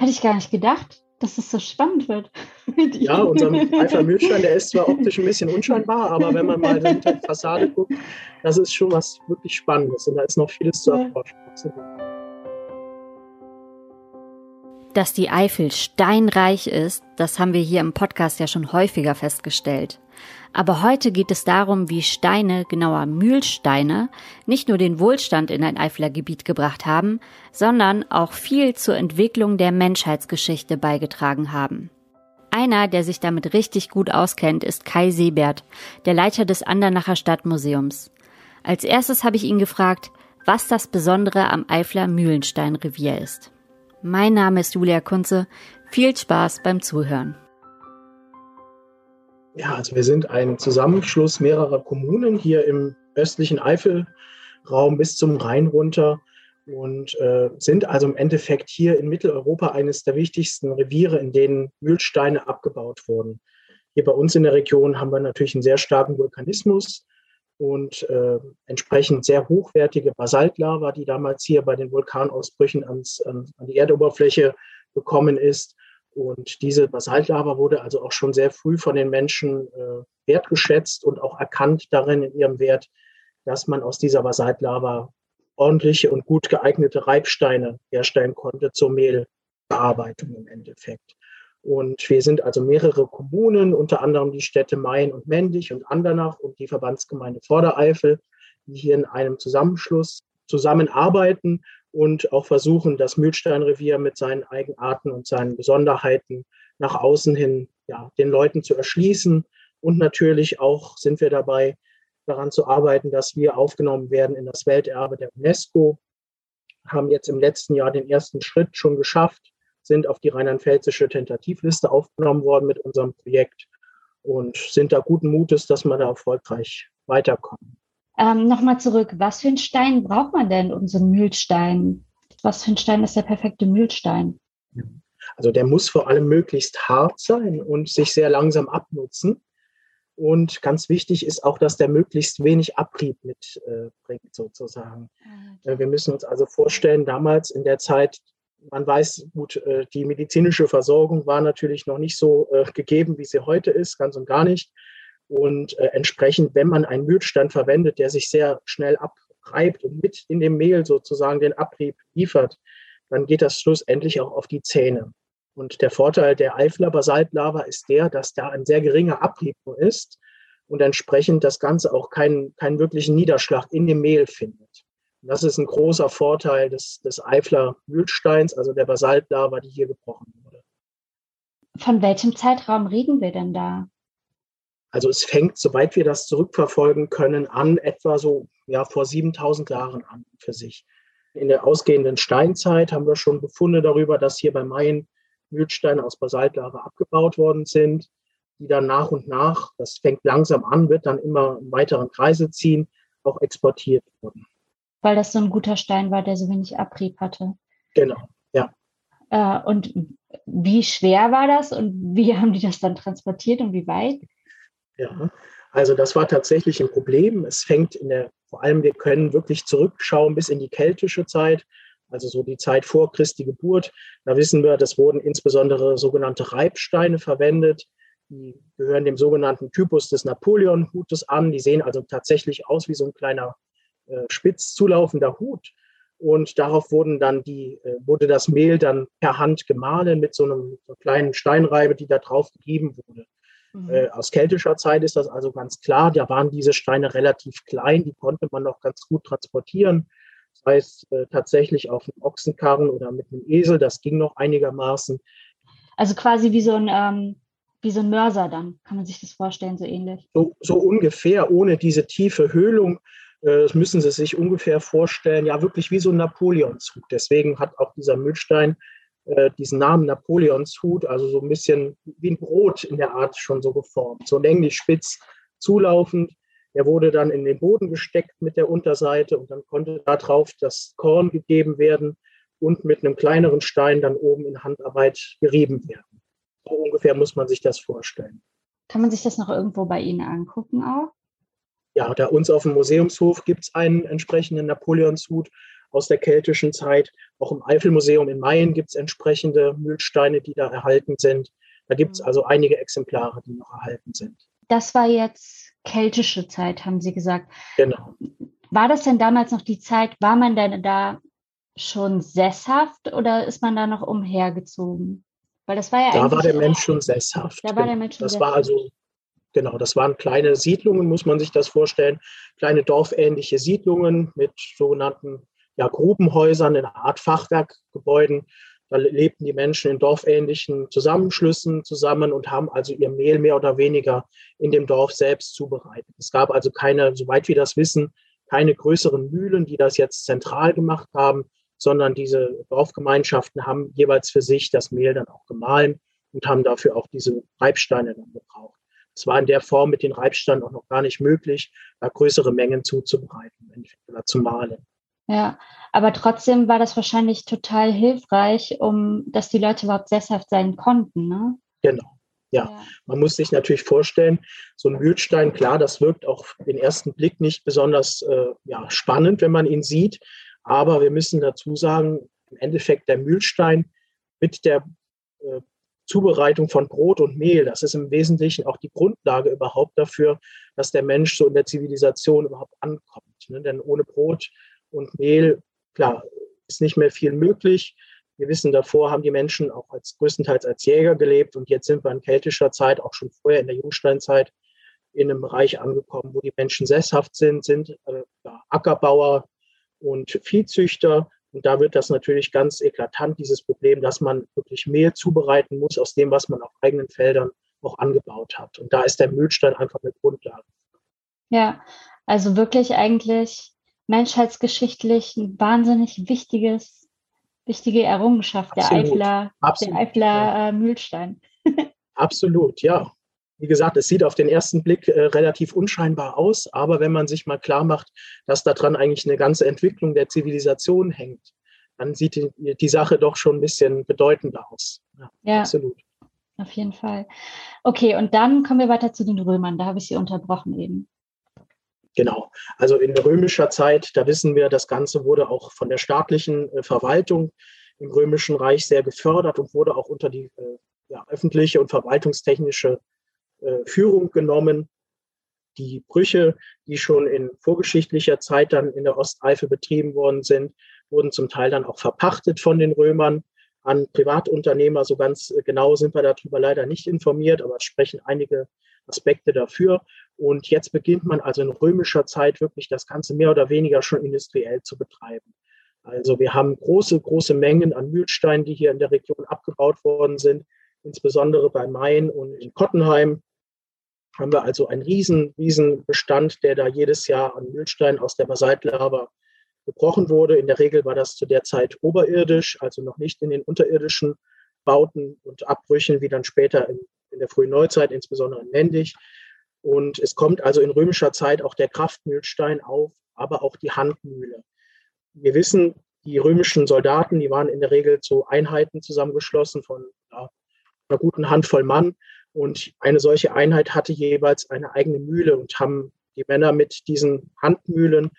Hätte ich gar nicht gedacht, dass es so spannend wird. ja, unser Eifler Mühlstein, der ist zwar optisch ein bisschen unscheinbar, aber wenn man mal hinter die Fassade guckt, das ist schon was wirklich Spannendes und da ist noch vieles zu erforschen. Dass die Eifel steinreich ist, das haben wir hier im Podcast ja schon häufiger festgestellt. Aber heute geht es darum, wie Steine, genauer Mühlsteine, nicht nur den Wohlstand in ein Eifler Gebiet gebracht haben, sondern auch viel zur Entwicklung der Menschheitsgeschichte beigetragen haben. Einer, der sich damit richtig gut auskennt, ist Kai Seebert, der Leiter des Andernacher Stadtmuseums. Als erstes habe ich ihn gefragt, was das Besondere am Eifler Mühlenstein-Revier ist. Mein Name ist Julia Kunze. Viel Spaß beim Zuhören. Ja, also wir sind ein Zusammenschluss mehrerer Kommunen hier im östlichen Eifelraum bis zum Rhein runter und äh, sind also im Endeffekt hier in Mitteleuropa eines der wichtigsten Reviere, in denen Mühlsteine abgebaut wurden. Hier bei uns in der Region haben wir natürlich einen sehr starken Vulkanismus und äh, entsprechend sehr hochwertige Basaltlava, die damals hier bei den Vulkanausbrüchen ans, an, an die Erdoberfläche gekommen ist. Und diese Basaltlava wurde also auch schon sehr früh von den Menschen äh, wertgeschätzt und auch erkannt darin in ihrem Wert, dass man aus dieser Basaltlava ordentliche und gut geeignete Reibsteine herstellen konnte zur Mehlbearbeitung im Endeffekt. Und wir sind also mehrere Kommunen, unter anderem die Städte Main und Mendig und Andernach und die Verbandsgemeinde Vordereifel, die hier in einem Zusammenschluss zusammenarbeiten und auch versuchen, das Mühlsteinrevier mit seinen Eigenarten und seinen Besonderheiten nach außen hin ja, den Leuten zu erschließen. Und natürlich auch sind wir dabei, daran zu arbeiten, dass wir aufgenommen werden in das Welterbe der UNESCO, haben jetzt im letzten Jahr den ersten Schritt schon geschafft sind auf die rheinland-pfälzische Tentativliste aufgenommen worden mit unserem Projekt und sind da guten Mutes, dass wir da erfolgreich weiterkommen. Ähm, Nochmal zurück, was für einen Stein braucht man denn, um so einen Mühlstein? Was für ein Stein ist der perfekte Mühlstein? Also der muss vor allem möglichst hart sein und sich sehr langsam abnutzen. Und ganz wichtig ist auch, dass der möglichst wenig Abrieb mitbringt, äh, sozusagen. Ah, wir müssen uns also vorstellen, damals in der Zeit man weiß, gut, äh, die medizinische Versorgung war natürlich noch nicht so äh, gegeben, wie sie heute ist, ganz und gar nicht. Und äh, entsprechend, wenn man einen Mühlstein verwendet, der sich sehr schnell abreibt und mit in dem Mehl sozusagen den Abrieb liefert, dann geht das schlussendlich auch auf die Zähne. Und der Vorteil der Eifler Basaltlava ist der, dass da ein sehr geringer Abrieb ist und entsprechend das Ganze auch keinen, keinen wirklichen Niederschlag in dem Mehl findet. Das ist ein großer Vorteil des, des Eifler Mühlsteins, also der Basaltlava, die hier gebrochen wurde. Von welchem Zeitraum reden wir denn da? Also es fängt, soweit wir das zurückverfolgen können, an etwa so ja, vor 7000 Jahren an für sich. In der ausgehenden Steinzeit haben wir schon Befunde darüber, dass hier bei Main Mühlsteine aus Basaltlava abgebaut worden sind, die dann nach und nach, das fängt langsam an, wird dann immer im weiteren Kreise ziehen, auch exportiert wurden weil das so ein guter Stein war, der so wenig Abrieb hatte. Genau, ja. Äh, und wie schwer war das und wie haben die das dann transportiert und wie weit? Ja, also das war tatsächlich ein Problem. Es fängt in der, vor allem wir können wirklich zurückschauen bis in die keltische Zeit, also so die Zeit vor Christi Geburt. Da wissen wir, das wurden insbesondere sogenannte Reibsteine verwendet. Die gehören dem sogenannten Typus des Napoleon-Hutes an. Die sehen also tatsächlich aus wie so ein kleiner äh, spitz zulaufender Hut. Und darauf wurden dann die, äh, wurde das Mehl dann per Hand gemahlen mit so einem so kleinen Steinreibe, die da drauf gegeben wurde. Mhm. Äh, aus keltischer Zeit ist das also ganz klar. Da waren diese Steine relativ klein, die konnte man noch ganz gut transportieren. Das heißt, äh, tatsächlich auf einem Ochsenkarren oder mit einem Esel, das ging noch einigermaßen. Also quasi wie so ein, ähm, wie so ein Mörser dann, kann man sich das vorstellen, so ähnlich. So, so ungefähr, ohne diese tiefe Höhlung. Äh, das müssen Sie sich ungefähr vorstellen, ja wirklich wie so ein Napoleonshut. Deswegen hat auch dieser Mühlstein äh, diesen Namen Napoleonshut, also so ein bisschen wie ein Brot in der Art schon so geformt, so länglich spitz zulaufend. Er wurde dann in den Boden gesteckt mit der Unterseite und dann konnte darauf das Korn gegeben werden und mit einem kleineren Stein dann oben in Handarbeit gerieben werden. So ungefähr muss man sich das vorstellen. Kann man sich das noch irgendwo bei Ihnen angucken auch? Ja, da uns auf dem Museumshof gibt es einen entsprechenden Napoleonshut. aus der keltischen Zeit. Auch im Eifelmuseum in Mayen gibt es entsprechende Mühlsteine, die da erhalten sind. Da gibt es mhm. also einige Exemplare, die noch erhalten sind. Das war jetzt keltische Zeit, haben Sie gesagt. Genau. War das denn damals noch die Zeit, war man denn da schon sesshaft oder ist man da noch umhergezogen? Weil das war ja Da war der Mensch schon sesshaft. Da war der Mensch schon Das sesshaft. war also, genau, das waren kleine Siedlungen, muss man sich das vorstellen. Kleine dorfähnliche Siedlungen mit sogenannten ja, Grubenhäusern, in einer Art Fachwerkgebäuden. Da lebten die Menschen in dorfähnlichen Zusammenschlüssen zusammen und haben also ihr Mehl mehr oder weniger in dem Dorf selbst zubereitet. Es gab also keine, soweit wir das wissen, keine größeren Mühlen, die das jetzt zentral gemacht haben, sondern diese Dorfgemeinschaften haben jeweils für sich das Mehl dann auch gemahlen und haben dafür auch diese Reibsteine dann gebraucht. Es war in der Form mit den Reibsteinen auch noch gar nicht möglich, da größere Mengen zuzubereiten oder zu mahlen. Ja, aber trotzdem war das wahrscheinlich total hilfreich, um dass die Leute überhaupt sesshaft sein konnten, ne? Genau. Ja. ja. man muss sich natürlich vorstellen, so ein Mühlstein, klar, das wirkt auf den ersten Blick nicht besonders äh, ja, spannend, wenn man ihn sieht. Aber wir müssen dazu sagen, im Endeffekt der Mühlstein mit der äh, Zubereitung von Brot und Mehl, das ist im Wesentlichen auch die Grundlage überhaupt dafür, dass der Mensch so in der Zivilisation überhaupt ankommt. Ne? Denn ohne Brot und Mehl, klar, ist nicht mehr viel möglich. Wir wissen, davor haben die Menschen auch als größtenteils als Jäger gelebt und jetzt sind wir in keltischer Zeit, auch schon vorher in der Jungsteinzeit, in einem Bereich angekommen, wo die Menschen sesshaft sind, sind äh, Ackerbauer und Viehzüchter. Und da wird das natürlich ganz eklatant, dieses Problem, dass man wirklich Mehl zubereiten muss aus dem, was man auf eigenen Feldern auch angebaut hat. Und da ist der Mühlstein einfach eine Grundlage. Ja, also wirklich eigentlich menschheitsgeschichtlich ein wahnsinnig wichtiges, wichtige Errungenschaft, Absolut. der Eifler, Absolut. der Eifler äh, Mühlstein. Absolut, ja. Wie gesagt, es sieht auf den ersten Blick äh, relativ unscheinbar aus, aber wenn man sich mal klar macht, dass daran eigentlich eine ganze Entwicklung der Zivilisation hängt, dann sieht die, die Sache doch schon ein bisschen bedeutender aus. Ja, ja, absolut. Auf jeden Fall. Okay, und dann kommen wir weiter zu den Römern. Da habe ich Sie unterbrochen eben. Genau. Also in römischer Zeit, da wissen wir, das Ganze wurde auch von der staatlichen äh, Verwaltung im Römischen Reich sehr gefördert und wurde auch unter die äh, ja, öffentliche und verwaltungstechnische Führung genommen. Die Brüche, die schon in vorgeschichtlicher Zeit dann in der Osteifel betrieben worden sind, wurden zum Teil dann auch verpachtet von den Römern an Privatunternehmer. So ganz genau sind wir darüber leider nicht informiert, aber es sprechen einige Aspekte dafür. Und jetzt beginnt man also in römischer Zeit wirklich das Ganze mehr oder weniger schon industriell zu betreiben. Also wir haben große, große Mengen an Mühlsteinen, die hier in der Region abgebaut worden sind, insbesondere bei Main und in Kottenheim haben wir also einen riesen, riesen Bestand, der da jedes Jahr an Mühlstein aus der Basaltlava gebrochen wurde. In der Regel war das zu der Zeit oberirdisch, also noch nicht in den unterirdischen Bauten und Abbrüchen, wie dann später in, in der frühen Neuzeit, insbesondere in Mendig. Und es kommt also in römischer Zeit auch der Kraftmühlstein auf, aber auch die Handmühle. Wir wissen, die römischen Soldaten, die waren in der Regel zu Einheiten zusammengeschlossen von ja, einer guten Handvoll Mann. Und eine solche Einheit hatte jeweils eine eigene Mühle und haben die Männer mit diesen Handmühlen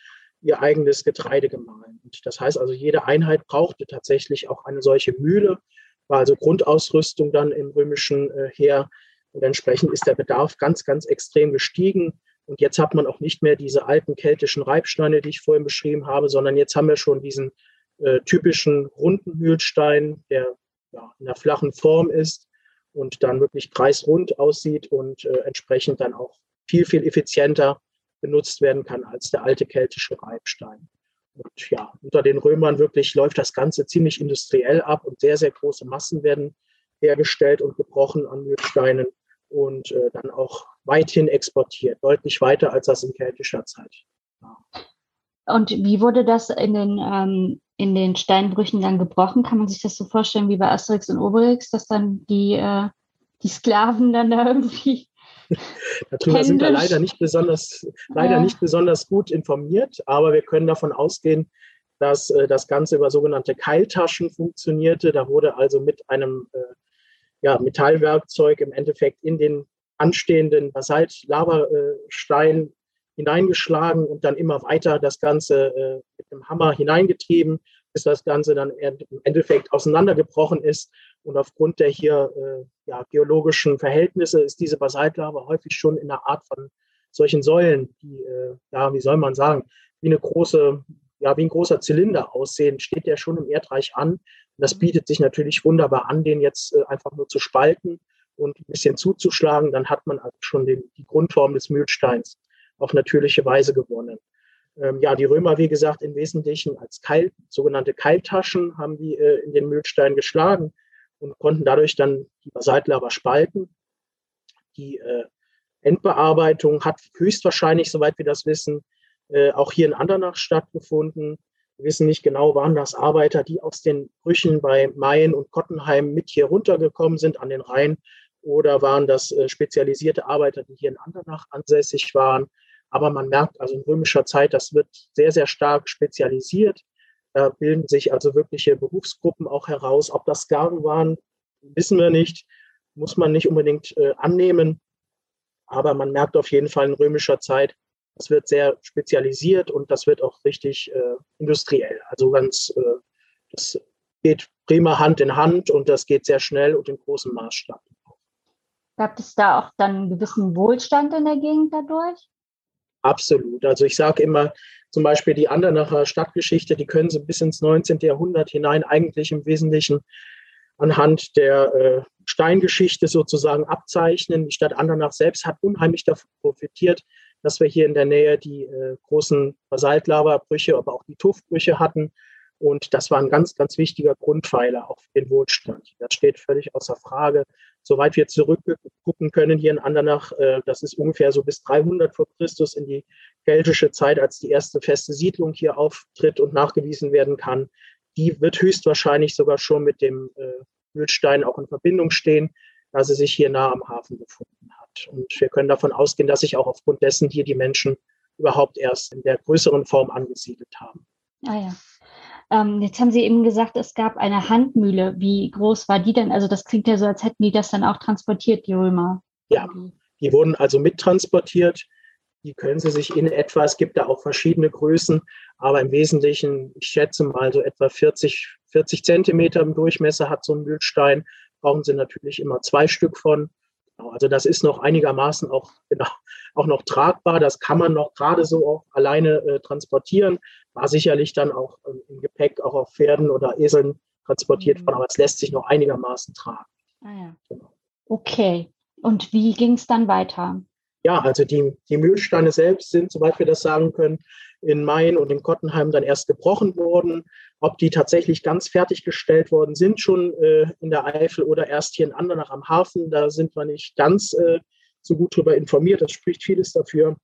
ihr eigenes Getreide gemahlen. Und das heißt also, jede Einheit brauchte tatsächlich auch eine solche Mühle, war also Grundausrüstung dann im römischen äh, Heer und entsprechend ist der Bedarf ganz, ganz extrem gestiegen. Und jetzt hat man auch nicht mehr diese alten keltischen Reibsteine, die ich vorhin beschrieben habe, sondern jetzt haben wir schon diesen äh, typischen runden Mühlstein, der ja, in einer flachen Form ist und dann wirklich kreisrund aussieht und äh, entsprechend dann auch viel, viel effizienter benutzt werden kann als der alte keltische Reibstein. Und ja, unter den Römern wirklich läuft das Ganze ziemlich industriell ab und sehr, sehr große Massen werden hergestellt und gebrochen an Mühlsteinen und äh, dann auch weithin exportiert, deutlich weiter als das in keltischer Zeit. Ja. Und wie wurde das in den, ähm, in den Steinbrüchen dann gebrochen? Kann man sich das so vorstellen wie bei Asterix und Obelix, dass dann die, äh, die Sklaven dann da irgendwie Darüber sind wir leider nicht besonders, leider ja. nicht besonders gut informiert, aber wir können davon ausgehen, dass äh, das Ganze über sogenannte Keiltaschen funktionierte. Da wurde also mit einem äh, ja, Metallwerkzeug im Endeffekt in den anstehenden Basalt-Lavastein hineingeschlagen und dann immer weiter das Ganze äh, mit dem Hammer hineingetrieben, bis das Ganze dann im Endeffekt auseinandergebrochen ist. Und aufgrund der hier äh, ja, geologischen Verhältnisse ist diese Basaltlava häufig schon in einer Art von solchen Säulen, die, äh, ja, wie soll man sagen, wie eine große, ja, wie ein großer Zylinder aussehen, steht der schon im Erdreich an. Und das bietet sich natürlich wunderbar an, den jetzt äh, einfach nur zu spalten und ein bisschen zuzuschlagen. Dann hat man also schon den, die Grundform des Mühlsteins auf natürliche Weise gewonnen. Ähm, ja, die Römer, wie gesagt, im Wesentlichen als Keil, sogenannte Keiltaschen haben die äh, in den Mühlstein geschlagen und konnten dadurch dann die Basaltlava spalten. Die äh, Endbearbeitung hat höchstwahrscheinlich, soweit wir das wissen, äh, auch hier in Andernach stattgefunden. Wir wissen nicht genau, waren das Arbeiter, die aus den Brüchen bei Mayen und Kottenheim mit hier runtergekommen sind an den Rhein oder waren das äh, spezialisierte Arbeiter, die hier in Andernach ansässig waren. Aber man merkt also in römischer Zeit, das wird sehr, sehr stark spezialisiert. Da bilden sich also wirkliche Berufsgruppen auch heraus. Ob das Sklaven waren, wissen wir nicht, muss man nicht unbedingt äh, annehmen. Aber man merkt auf jeden Fall in römischer Zeit, das wird sehr spezialisiert und das wird auch richtig äh, industriell. Also ganz, äh, das geht prima Hand in Hand und das geht sehr schnell und in großem Maßstab. Gab es da auch dann einen gewissen Wohlstand in der Gegend dadurch? Absolut. Also ich sage immer, zum Beispiel die Andernacher Stadtgeschichte, die können Sie bis ins 19. Jahrhundert hinein eigentlich im Wesentlichen anhand der äh, Steingeschichte sozusagen abzeichnen. Die Stadt Andernach selbst hat unheimlich davon profitiert, dass wir hier in der Nähe die äh, großen Basaltlavabrüche, aber auch die Tuffbrüche hatten. Und das war ein ganz, ganz wichtiger Grundpfeiler auch für den Wohlstand. Das steht völlig außer Frage. Soweit wir zurückgucken können hier in Andernach, äh, das ist ungefähr so bis 300 vor Christus in die keltische Zeit, als die erste feste Siedlung hier auftritt und nachgewiesen werden kann. Die wird höchstwahrscheinlich sogar schon mit dem äh, Mühlstein auch in Verbindung stehen, da sie sich hier nah am Hafen befunden hat. Und wir können davon ausgehen, dass sich auch aufgrund dessen hier die Menschen überhaupt erst in der größeren Form angesiedelt haben. Ah ja. Ähm, jetzt haben Sie eben gesagt, es gab eine Handmühle. Wie groß war die denn? Also das klingt ja so, als hätten die das dann auch transportiert, die Römer. Ja, die wurden also mittransportiert. Die können Sie sich in etwa, es gibt da auch verschiedene Größen, aber im Wesentlichen, ich schätze mal so etwa 40, 40 Zentimeter im Durchmesser hat so ein Mühlstein. Brauchen Sie natürlich immer zwei Stück von. Genau, also das ist noch einigermaßen auch, genau, auch noch tragbar. Das kann man noch gerade so auch alleine äh, transportieren. War sicherlich dann auch ähm, im Gepäck auch auf Pferden oder Eseln transportiert mhm. worden, aber es lässt sich noch einigermaßen tragen. Ah, ja. genau. Okay. Und wie ging es dann weiter? Ja, also die, die Mühlsteine selbst sind, soweit wir das sagen können, in Main und in Kottenheim dann erst gebrochen worden. Ob die tatsächlich ganz fertiggestellt worden sind, schon äh, in der Eifel oder erst hier in Andernach am Hafen, da sind wir nicht ganz äh, so gut darüber informiert. Das spricht vieles dafür,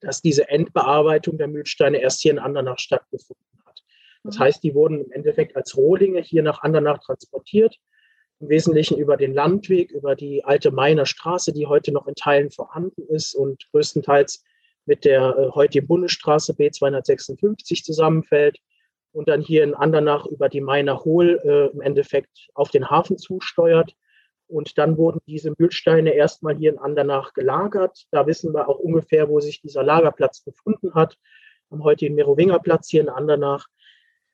dass diese Endbearbeitung der Mühlsteine erst hier in Andernach stattgefunden hat. Das mhm. heißt, die wurden im Endeffekt als Rohlinge hier nach Andernach transportiert, im Wesentlichen über den Landweg, über die alte Mainer Straße, die heute noch in Teilen vorhanden ist und größtenteils mit der äh, heutigen Bundesstraße B256 zusammenfällt und dann hier in Andernach über die Mainer Hohl äh, im Endeffekt auf den Hafen zusteuert. Und dann wurden diese Mühlsteine erstmal hier in Andernach gelagert. Da wissen wir auch ungefähr, wo sich dieser Lagerplatz befunden hat, am heutigen Merowingerplatz hier in Andernach.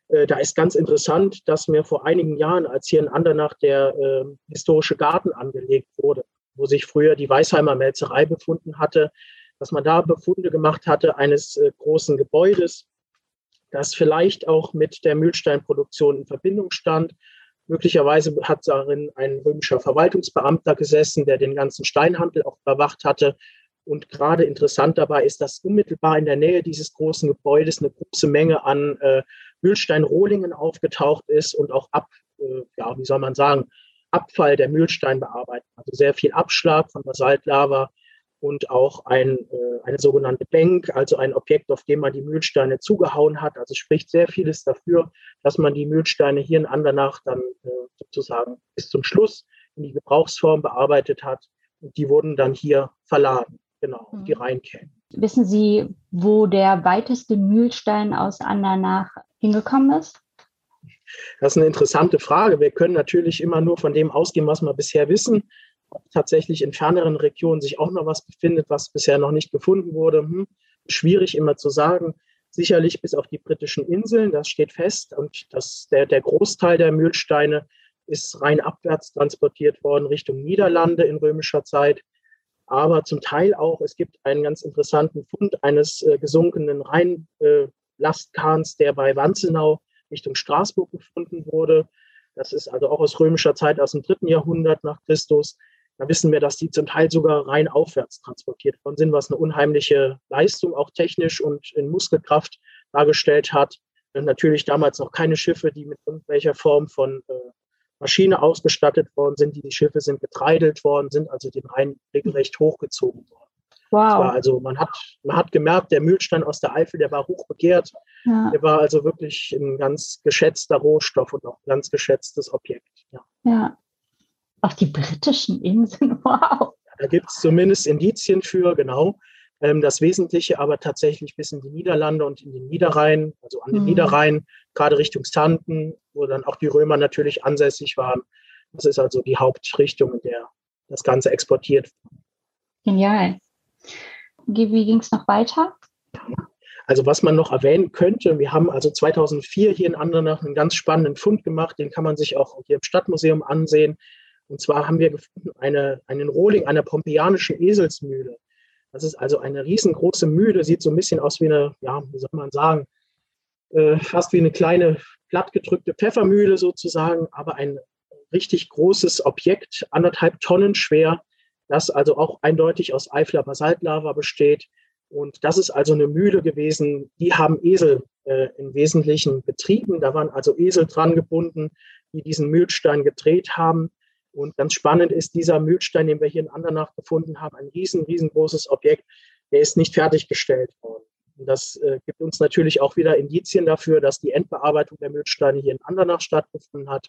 Äh, da ist ganz interessant, dass mir vor einigen Jahren, als hier in Andernach der äh, historische Garten angelegt wurde, wo sich früher die Weisheimer Melzerei befunden hatte, dass man da Befunde gemacht hatte eines äh, großen Gebäudes, das vielleicht auch mit der Mühlsteinproduktion in Verbindung stand. Möglicherweise hat darin ein römischer Verwaltungsbeamter gesessen, der den ganzen Steinhandel auch überwacht hatte. Und gerade interessant dabei ist, dass unmittelbar in der Nähe dieses großen Gebäudes eine große Menge an äh, Mühlsteinrohlingen aufgetaucht ist und auch ab, äh, ja, wie soll man sagen, Abfall der Mühlsteinbearbeitung. Also sehr viel Abschlag von Basaltlava, und auch ein, äh, eine sogenannte Bank, also ein Objekt, auf dem man die Mühlsteine zugehauen hat. Also spricht sehr vieles dafür, dass man die Mühlsteine hier in Andernach dann äh, sozusagen bis zum Schluss in die Gebrauchsform bearbeitet hat. Und die wurden dann hier verladen, genau, mhm. die reinkämen. Wissen Sie, wo der weiteste Mühlstein aus Andernach hingekommen ist? Das ist eine interessante Frage. Wir können natürlich immer nur von dem ausgehen, was wir bisher wissen. Tatsächlich in ferneren Regionen sich auch noch was befindet, was bisher noch nicht gefunden wurde. Hm, schwierig immer zu sagen. Sicherlich bis auf die britischen Inseln, das steht fest. Und das, der, der Großteil der Mühlsteine ist rein abwärts transportiert worden Richtung Niederlande in römischer Zeit. Aber zum Teil auch, es gibt einen ganz interessanten Fund eines äh, gesunkenen Rheinlastkahns, äh, der bei Wanzenau Richtung Straßburg gefunden wurde. Das ist also auch aus römischer Zeit, aus dem dritten Jahrhundert nach Christus. Da wissen wir, dass die zum Teil sogar rein aufwärts transportiert worden sind, was eine unheimliche Leistung auch technisch und in Muskelkraft dargestellt hat. Und natürlich damals noch keine Schiffe, die mit irgendwelcher Form von äh, Maschine ausgestattet worden sind. Die, Schiffe sind getreidelt worden, sind also den Rhein regelrecht hochgezogen worden. Wow. also man hat, man hat gemerkt, der Mühlstein aus der Eifel, der war hoch begehrt. Ja. Der war also wirklich ein ganz geschätzter Rohstoff und auch ein ganz geschätztes Objekt. Ja. ja. Auf die britischen Inseln, wow. Da gibt es zumindest Indizien für, genau. Ähm, das Wesentliche aber tatsächlich bis in die Niederlande und in den Niederrhein, also an den mhm. Niederrhein, gerade Richtung Xanten, wo dann auch die Römer natürlich ansässig waren. Das ist also die Hauptrichtung, in der das Ganze exportiert wird. Genial. Wie ging es noch weiter? Also was man noch erwähnen könnte, wir haben also 2004 hier in Andernach einen ganz spannenden Fund gemacht, den kann man sich auch hier im Stadtmuseum ansehen. Und zwar haben wir gefunden eine, einen Rohling einer pompeianischen Eselsmühle. Das ist also eine riesengroße Mühle, sieht so ein bisschen aus wie eine, ja, wie soll man sagen, äh, fast wie eine kleine plattgedrückte Pfeffermühle sozusagen, aber ein richtig großes Objekt, anderthalb Tonnen schwer, das also auch eindeutig aus Eifler Basaltlava besteht. Und das ist also eine Mühle gewesen, die haben Esel äh, im Wesentlichen betrieben. Da waren also Esel dran gebunden, die diesen Mühlstein gedreht haben. Und ganz spannend ist dieser Mühlstein, den wir hier in Andernach gefunden haben, ein riesen, riesengroßes Objekt, der ist nicht fertiggestellt worden. Und das äh, gibt uns natürlich auch wieder Indizien dafür, dass die Endbearbeitung der Mühlsteine hier in Andernach stattgefunden hat.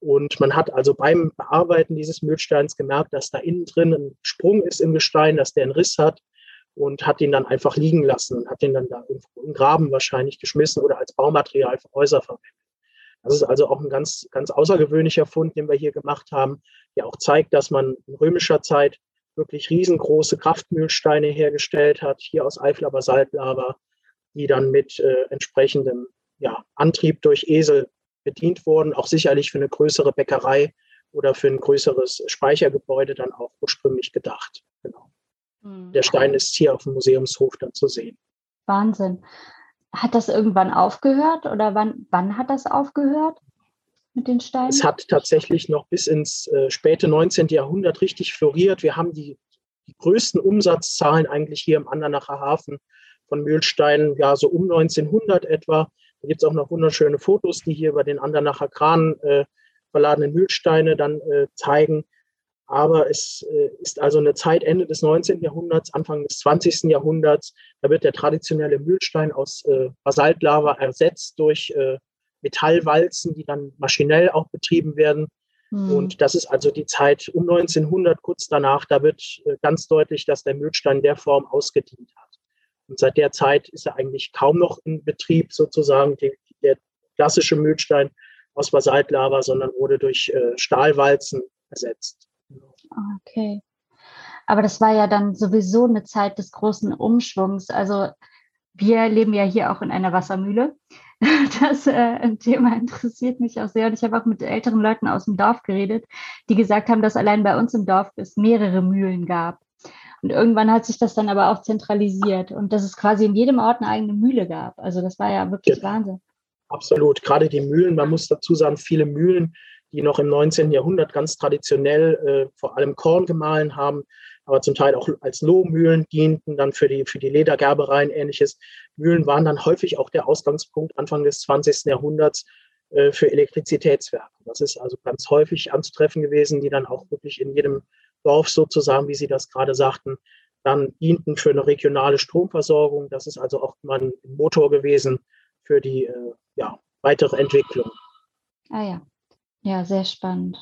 Und man hat also beim Bearbeiten dieses Mühlsteins gemerkt, dass da innen drin ein Sprung ist im Gestein, dass der einen Riss hat und hat ihn dann einfach liegen lassen und hat ihn dann da irgendwo im Graben wahrscheinlich geschmissen oder als Baumaterial für Häuser verwendet. Das ist also auch ein ganz, ganz außergewöhnlicher Fund, den wir hier gemacht haben, der auch zeigt, dass man in römischer Zeit wirklich riesengroße Kraftmühlsteine hergestellt hat, hier aus Eifler Basaltlava, die dann mit äh, entsprechendem ja, Antrieb durch Esel bedient wurden, auch sicherlich für eine größere Bäckerei oder für ein größeres Speichergebäude dann auch ursprünglich gedacht. Genau. Mhm. Der Stein ist hier auf dem Museumshof dann zu sehen. Wahnsinn. Hat das irgendwann aufgehört oder wann, wann hat das aufgehört mit den Steinen? Es hat tatsächlich noch bis ins äh, späte 19. Jahrhundert richtig floriert. Wir haben die, die größten Umsatzzahlen eigentlich hier im Andernacher Hafen von Mühlsteinen, ja, so um 1900 etwa. Da gibt es auch noch wunderschöne Fotos, die hier über den Andernacher Kran äh, verladenen Mühlsteine dann äh, zeigen. Aber es äh, ist also eine Zeit Ende des 19. Jahrhunderts, Anfang des 20. Jahrhunderts. Da wird der traditionelle Mühlstein aus äh, Basaltlava ersetzt durch äh, Metallwalzen, die dann maschinell auch betrieben werden. Mhm. Und das ist also die Zeit um 1900, kurz danach. Da wird äh, ganz deutlich, dass der Mühlstein der Form ausgedient hat. Und seit der Zeit ist er eigentlich kaum noch in Betrieb, sozusagen die, der klassische Mühlstein aus Basaltlava, sondern wurde durch Stahlwalzen ersetzt. Okay. Aber das war ja dann sowieso eine Zeit des großen Umschwungs. Also wir leben ja hier auch in einer Wassermühle. Das äh, Thema interessiert mich auch sehr. Und ich habe auch mit älteren Leuten aus dem Dorf geredet, die gesagt haben, dass allein bei uns im Dorf es mehrere Mühlen gab. Und irgendwann hat sich das dann aber auch zentralisiert und dass es quasi in jedem Ort eine eigene Mühle gab. Also das war ja wirklich ja, Wahnsinn. Absolut. Gerade die Mühlen, man muss dazu sagen, viele Mühlen, die noch im 19. Jahrhundert ganz traditionell äh, vor allem Korn gemahlen haben, aber zum Teil auch als Lohmühlen dienten, dann für die, für die Ledergerbereien ähnliches. Mühlen waren dann häufig auch der Ausgangspunkt Anfang des 20. Jahrhunderts äh, für Elektrizitätswerke. Das ist also ganz häufig anzutreffen gewesen, die dann auch wirklich in jedem Dorf sozusagen, wie Sie das gerade sagten, dann dienten für eine regionale Stromversorgung. Das ist also auch mal ein Motor gewesen für die äh, ja, weitere Entwicklung. Ah ja, ja, sehr spannend.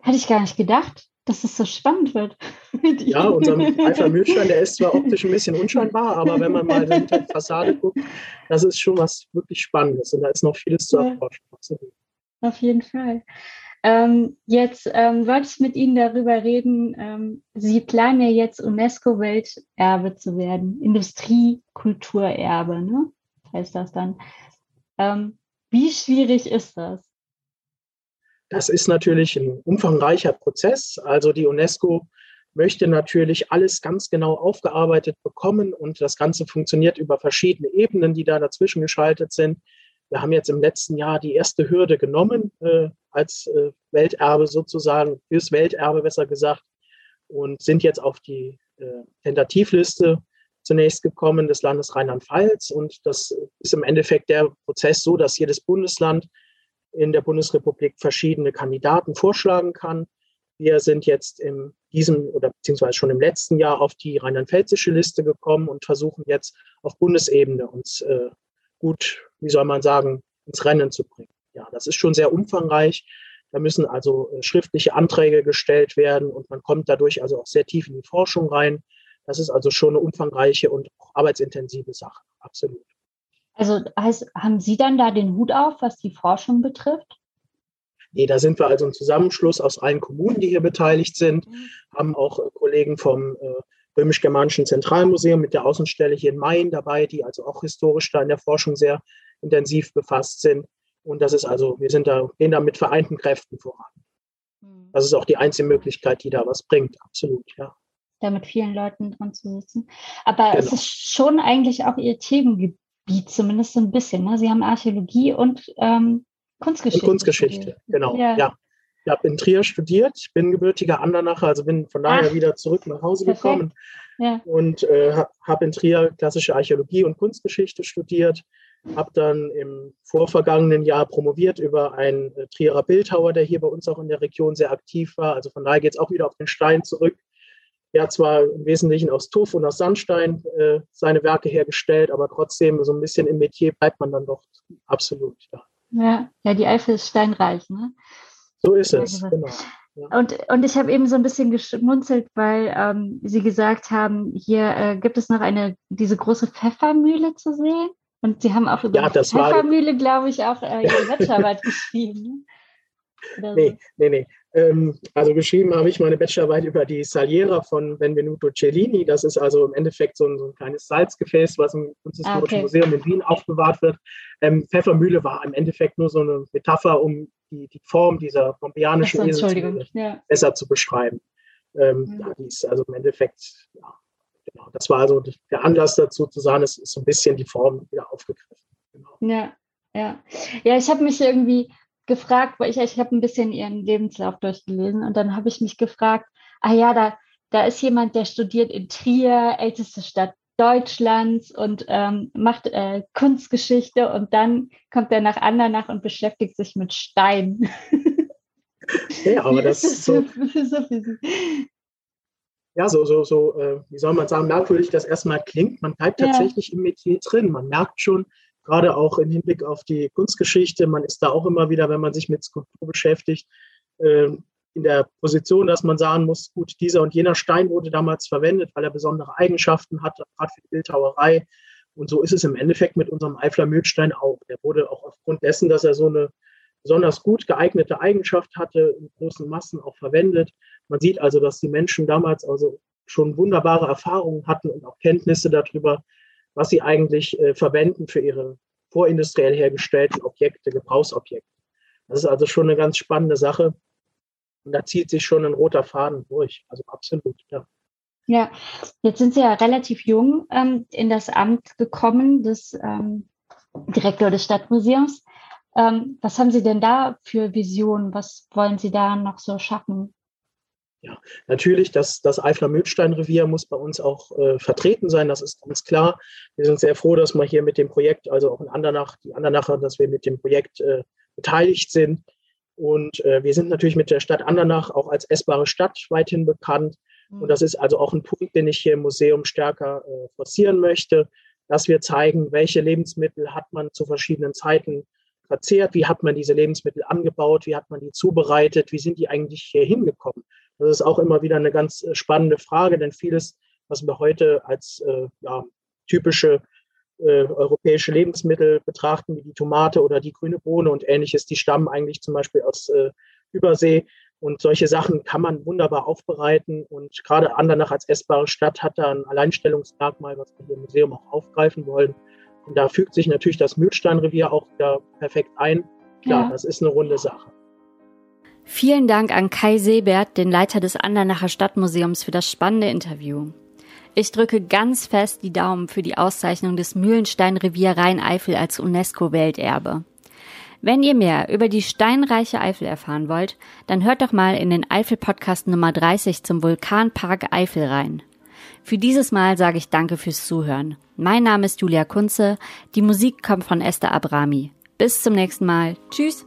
Hätte ich gar nicht gedacht, dass es so spannend wird. Ja, unser Alpha Mühlstein, der ist zwar optisch ein bisschen unscheinbar, aber wenn man mal hinter die Fassade guckt, das ist schon was wirklich Spannendes und da ist noch vieles zu erforschen. Auf jeden Fall. Ähm, jetzt ähm, wollte ich mit Ihnen darüber reden. Ähm, Sie planen ja jetzt UNESCO-Welterbe zu werden, Industriekulturerbe, ne? heißt das dann. Ähm, wie schwierig ist das? Das ist natürlich ein umfangreicher Prozess. Also die UNESCO möchte natürlich alles ganz genau aufgearbeitet bekommen und das Ganze funktioniert über verschiedene Ebenen, die da dazwischen geschaltet sind. Wir haben jetzt im letzten Jahr die erste Hürde genommen, äh, als äh, Welterbe sozusagen, fürs Welterbe besser gesagt, und sind jetzt auf die äh, Tentativliste zunächst gekommen des Landes Rheinland-Pfalz. Und das ist im Endeffekt der Prozess so, dass jedes Bundesland in der Bundesrepublik verschiedene Kandidaten vorschlagen kann. Wir sind jetzt in diesem oder beziehungsweise schon im letzten Jahr auf die rheinland-pfälzische Liste gekommen und versuchen jetzt auf Bundesebene uns äh, gut, wie soll man sagen, ins Rennen zu bringen. Ja, das ist schon sehr umfangreich. Da müssen also äh, schriftliche Anträge gestellt werden und man kommt dadurch also auch sehr tief in die Forschung rein. Das ist also schon eine umfangreiche und auch arbeitsintensive Sache. Absolut. Also heißt, haben Sie dann da den Hut auf, was die Forschung betrifft? Nee, da sind wir also ein Zusammenschluss aus allen Kommunen, die hier beteiligt sind, haben auch Kollegen vom äh, Römisch-Germanischen Zentralmuseum mit der Außenstelle hier in Main dabei, die also auch historisch da in der Forschung sehr intensiv befasst sind. Und das ist also, wir sind da, gehen da mit vereinten Kräften voran. Mhm. Das ist auch die einzige Möglichkeit, die da was bringt, absolut, ja. Da mit vielen Leuten dran zu sitzen. Aber genau. es ist schon eigentlich auch Ihr Themengebiet Gebiet, zumindest so ein bisschen. Ne? Sie haben Archäologie und ähm, Kunstgeschichte. Und Kunstgeschichte, genau. Ja. ja. Ich habe in Trier studiert, bin gebürtiger Andernacher, also bin von daher Ach, wieder zurück nach Hause perfekt. gekommen ja. und äh, habe in Trier klassische Archäologie und Kunstgeschichte studiert, habe dann im vorvergangenen Jahr promoviert über einen äh, Trierer Bildhauer, der hier bei uns auch in der Region sehr aktiv war. Also von daher geht es auch wieder auf den Stein zurück er zwar im Wesentlichen aus Tuff und aus Sandstein äh, seine Werke hergestellt, aber trotzdem so ein bisschen im Metier bleibt man dann doch absolut. Ja, ja, ja die Eifel ist steinreich. Ne? So ist es, genau. Ja. Und, und ich habe eben so ein bisschen geschmunzelt, weil ähm, Sie gesagt haben, hier äh, gibt es noch eine, diese große Pfeffermühle zu sehen. Und Sie haben auch über ja, die Pfeffermühle, glaube ich, auch äh, Ihre Bachelorarbeit geschrieben. Ne? Nee, nee, nee. Ähm, also geschrieben habe ich meine Bachelorarbeit über die Saliera von Benvenuto Cellini. Das ist also im Endeffekt so ein, so ein kleines Salzgefäß, was im Kunsthistorischen ah, okay. Museum in Wien aufbewahrt wird. Ähm, Pfeffermühle war im Endeffekt nur so eine Metapher, um die, die Form dieser pompeianischen so, Esel ja. besser zu beschreiben. Ähm, ja. die ist also im Endeffekt, ja, genau, das war also der Anlass dazu zu sagen, es ist so ein bisschen die Form wieder aufgegriffen. Genau. Ja, ja. Ja, ich habe mich irgendwie gefragt, weil ich, ich habe ein bisschen ihren Lebenslauf durchgelesen und dann habe ich mich gefragt, ah ja, da, da ist jemand, der studiert in Trier, älteste Stadt Deutschlands und ähm, macht äh, Kunstgeschichte und dann kommt er nach Andernach und beschäftigt sich mit Stein. Ja, aber das ist so, so ja, so, so, so, äh, wie soll man sagen, merkwürdig das erstmal klingt. Man bleibt tatsächlich ja. im Metier drin. Man merkt schon, gerade auch im Hinblick auf die Kunstgeschichte. Man ist da auch immer wieder, wenn man sich mit Skulptur beschäftigt, ähm, in der Position, dass man sagen muss, gut, dieser und jener Stein wurde damals verwendet, weil er besondere Eigenschaften hat, gerade für die Bildhauerei. Und so ist es im Endeffekt mit unserem Eifler Mühlstein auch. Der wurde auch aufgrund dessen, dass er so eine besonders gut geeignete Eigenschaft hatte, in großen Massen auch verwendet. Man sieht also, dass die Menschen damals also schon wunderbare Erfahrungen hatten und auch Kenntnisse darüber, was sie eigentlich äh, verwenden für ihre vorindustriell hergestellten Objekte, Gebrauchsobjekte. Das ist also schon eine ganz spannende Sache. Und da zieht sich schon ein roter Faden durch. Also absolut, ja. Ja, jetzt sind Sie ja relativ jung ähm, in das Amt gekommen, des ähm, Direktor des Stadtmuseums. Ähm, was haben Sie denn da für Visionen? Was wollen Sie da noch so schaffen? Ja, natürlich, das, das Eifler-Mühlstein-Revier muss bei uns auch äh, vertreten sein, das ist ganz klar. Wir sind sehr froh, dass wir hier mit dem Projekt, also auch in Andernach, die Andernacher, dass wir mit dem Projekt äh, beteiligt sind. Und äh, wir sind natürlich mit der Stadt Andernach auch als essbare Stadt weithin bekannt. Mhm. Und das ist also auch ein Punkt, den ich hier im Museum stärker äh, forcieren möchte, dass wir zeigen, welche Lebensmittel hat man zu verschiedenen Zeiten verzehrt, wie hat man diese Lebensmittel angebaut, wie hat man die zubereitet, wie sind die eigentlich hier hingekommen. Das ist auch immer wieder eine ganz äh, spannende Frage, denn vieles, was wir heute als äh, ja, typische äh, europäische Lebensmittel betrachten, wie die Tomate oder die grüne Bohne und ähnliches, die stammen eigentlich zum Beispiel aus äh, Übersee. Und solche Sachen kann man wunderbar aufbereiten. Und gerade Andernach als essbare Stadt hat da ein Alleinstellungsmerkmal, was wir hier im Museum auch aufgreifen wollen. Und da fügt sich natürlich das Mühlsteinrevier auch wieder perfekt ein. Klar, ja. das ist eine runde Sache. Vielen Dank an Kai Sebert, den Leiter des Andernacher Stadtmuseums, für das spannende Interview. Ich drücke ganz fest die Daumen für die Auszeichnung des Mühlensteinrevier Rhein-Eifel als UNESCO-Welterbe. Wenn ihr mehr über die steinreiche Eifel erfahren wollt, dann hört doch mal in den Eifel-Podcast Nummer 30 zum Vulkanpark Eifel rein. Für dieses Mal sage ich Danke fürs Zuhören. Mein Name ist Julia Kunze. Die Musik kommt von Esther Abrami. Bis zum nächsten Mal. Tschüss.